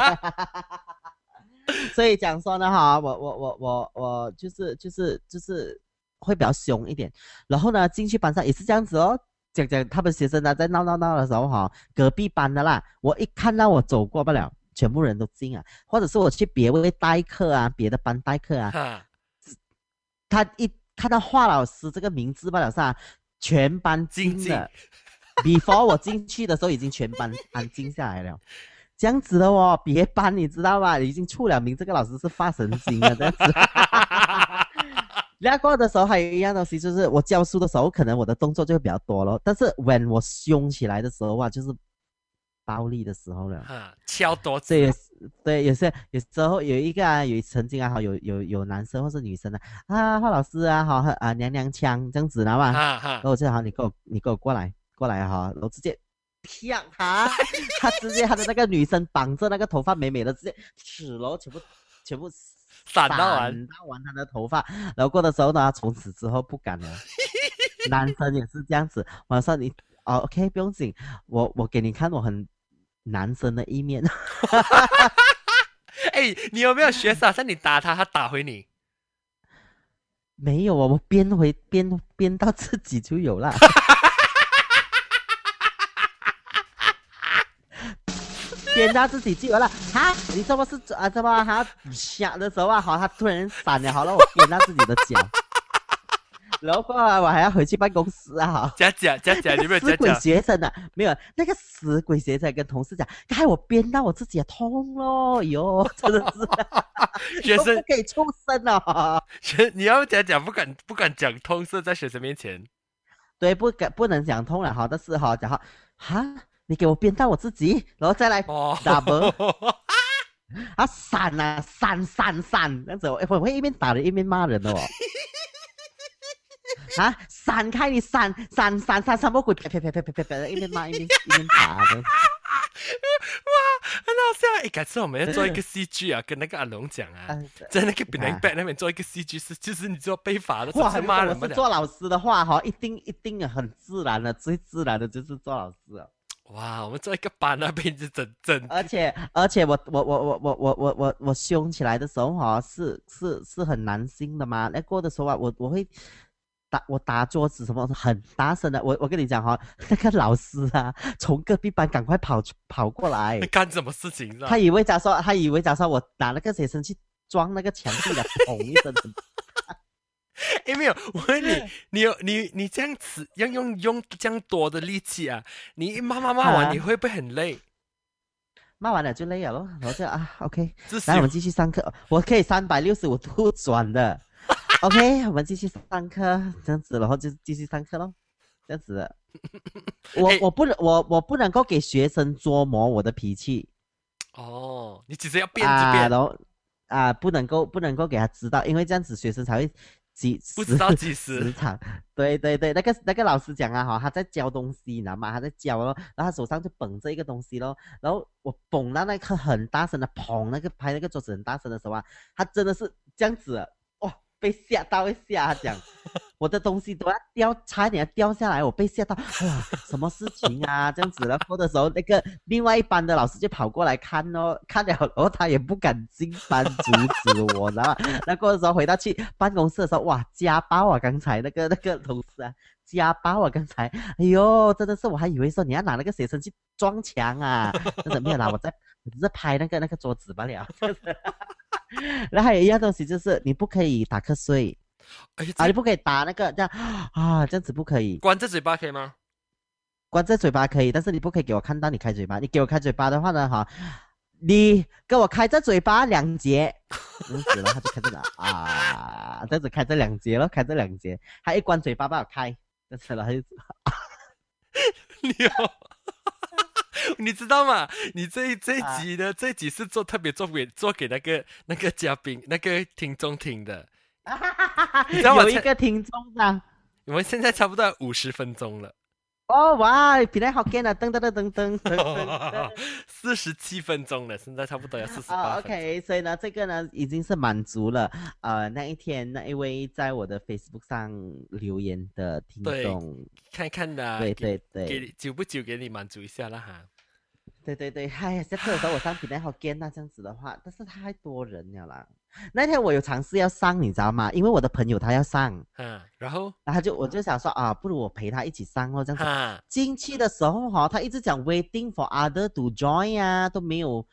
*laughs* 所以讲说呢，哈，我我我我我就是就是就是会比较凶一点。然后呢，进去班上也是这样子哦，讲讲他们学生呢在闹闹闹的时候哈，隔壁班的啦，我一看到我走过不了，全部人都进啊，或者是我去别位代课啊，别的班代课啊，他一看到华老师这个名字罢了是吧？全班静静的。before 我进去的时候，已经全班安静下来了。这样子的哦，别班你知道吧？已经出了名，这个老师是发神经的这样子。那过的时候还有一样东西，就是我教书的时候，可能我的动作就会比较多咯。但是 when 我凶起来的时候啊，就是暴力的时候了。哈，敲多子这也是对，有些有时候有一个啊，有曾经啊，好有有有男生或是女生啊，啊，贺老师啊，好啊娘娘腔这样子，知道吗？哈哈然，后我就好，你给我你给我过来过来哈，然后直接啪他，*laughs* 他直接他的那个女生绑着那个头发美美的，直接齿喽，全部全部散到完，闪到完他的头发，然后过的时候呢，从此之后不敢了。*laughs* 男生也是这样子，晚上你哦，OK 不用紧，我我给你看我很男生的一面。*laughs* 哎，你有没有学傻？像你打他，他打回你。没有啊，我编回编编到自己就有了。*laughs* 编到自己就有了。哈，你这不是啊？这么哈想的时候啊，好，他突然闪了，好了，我编到自己的脚。然后过来我还要回去办公室啊。假假假假，你没有假死鬼假？学生啊，没有那个死鬼学生跟同事讲，害我编到我自己也痛咯，哟，真的是 *laughs* 学生可以出声啊。学你要假假，不敢不敢讲通是在学生面前。对，不敢不能讲通了哈，但是哈讲哈哈，你给我编到我自己，然后再来哦 double *laughs* 啊闪啊闪闪闪，这样子我我会一边打人一边骂人的哦。*laughs* 啊！闪开你闪闪闪闪闪魔鬼，啪啪啪啪啪啪啪，一边骂一边一边打 *laughs* 的。哇，很好笑！哎，改次我们要做一个戏剧啊，跟那个阿龙讲啊，啊在那个槟榔北那边做一个戏剧，是就是你做被罚的，哇。我是做老师的话哈，一定一定很自然的，最自然的就是做老师了。哇，我们做一个班那边就整整而且而且我我我我我我我我我凶起来的时候哈，是是是很难心的嘛。那过的时候啊，我我会打我打桌子什么很大声的。我我跟你讲哈，那个老师啊，从隔壁班赶快跑跑过来，干什么事情他？以为假说他以为假说我拿那个学生去撞那个墙壁的，砰一声。哎，没有，我问你，*laughs* 你有你你这样子要用用这样多的力气啊，你一骂骂骂完，啊你会不会很累？骂完了就累了咯，然后就啊，OK，来我们继续上课，我可以三百六十五度转的 *laughs* OK，我们继续上课，这样子，然后就继续上课咯，这样子的。*laughs* 我哎我不能我我不能够给学生捉摸我的脾气哦，你只是要变就啊，变然，后啊不能够不能够给他知道，因为这样子学生才会几不知道几时时。场。对对对，那个那个老师讲啊哈，他在教东西，你知道吗？他在教咯，然后他手上就捧着一个东西咯，然后我捧到那个很大声的砰，那个拍那个桌子很大声的时候啊，他真的是这样子，哇，被吓到一下，他讲 *laughs* 我的东西都要掉，差一点要掉下来，我被吓到，哎呀，什么事情啊？*laughs* 这样子，然后的时候，那个另外一班的老师就跑过来看哦，看了，然后他也不敢进班阻止我，知道吗？*laughs* 那过的时候回到去办公室的时候，哇，家暴啊！刚才那个那个同事啊，家暴啊！刚才，哎呦，真的是，我还以为说你要拿那个学生去撞墙啊，真的没有啦，我在我只是拍那个那个桌子罢了。*laughs* 然后还有一样东西就是你不可以打瞌睡哎，啊，你不可以打那个这样 *gasps* 啊，这样子不可以。关着嘴巴可以吗？关着嘴巴可以，但是你不可以给我看到你开嘴巴。你给我开嘴巴的话呢，哈，你给我开着嘴巴两节，*laughs* 这样子了，他就开着了啊，这样子开着两节了，开着两节，他一关嘴巴把我开，这样子了，他就 *laughs* 你有，*laughs* 你知道吗？你这一这一集呢，这一集是做特别做给做给那个那个嘉宾那个听众听的。*laughs* 你知道我有一个听众的，我们现在差不多五十分钟了，哦哇，比来好干啊，噔噔噔噔噔噔噔。*laughs* 四十七分钟了，现在差不多要四十啊八分。，OK，所以呢，这个呢已经是满足了呃那一天那一位在我的 Facebook 上留言的听众，看看的，对对对给你久不久给你满足一下啦哈。对对对，哎呀，下次的时候我上平台好 g 那这样子的话，但是太多人了啦。*laughs* 那天我有尝试要上，你知道吗？因为我的朋友他要上，嗯，然后然后就我就想说啊，不如我陪他一起上哦，这样子。哈，进去的时候哈、他一直讲 waiting for other to join 啊，都没有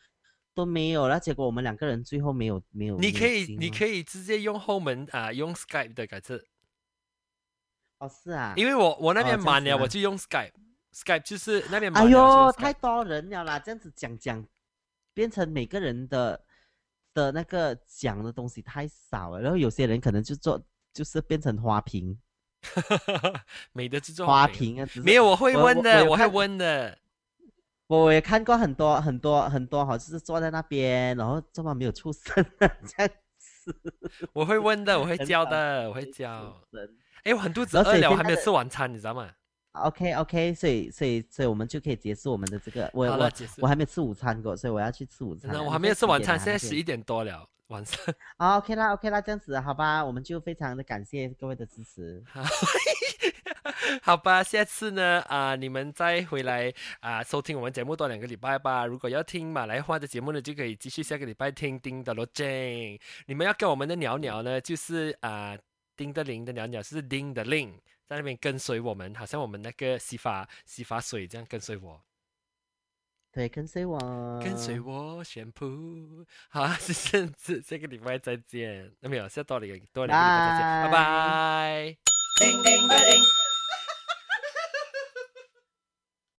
都没有那，结果我们两个人最后没有没有。你可以你可以直接用后门啊，用 Skype 的改次，哦是啊，因为我我那哦边满了，我就用 Skype。Skype 就是那边满哎了哎呦太多人了啦，这样子讲讲，变成每个人的的那个讲的东西太少了，然后有些人可能就做就是变成花瓶，*laughs* 美的制作花瓶。啊，没有，我会问的，我会问的。我也看过很多很多很多，好像是坐在那边，然后这么没有出声的？*laughs* 这样子，我会问的，我会教的，我会教。哎，我很肚子饿了，我还没有吃晚餐，你知道吗？OK OK，所以所以所以我们就可以结束我们的这个，我我我还没吃午餐过，所以我要去吃午餐那我还没有吃晚餐，现在十一。点多了，晚上。啊 *laughs* *laughs* OK 啦 OK 啦，这样子好吧，我们就非常的感谢各位的支持。*laughs* 好吧，下次呢，啊、你们再回来啊、收听我们节目多两个礼拜吧。如果要听马来话的节目呢，就可以继续下个礼拜听丁的罗。你们要跟我们的鸟鸟呢，就是啊、丁的林的鸟鸟是丁的令，在那边跟随我们，好像我们那个洗发洗发水这样跟随我，对，跟随我，跟随我宣布。好啊，*laughs* 是这样子，下个礼拜再见。那没有，下多两个多两个礼拜再见，拜拜拜。叮叮。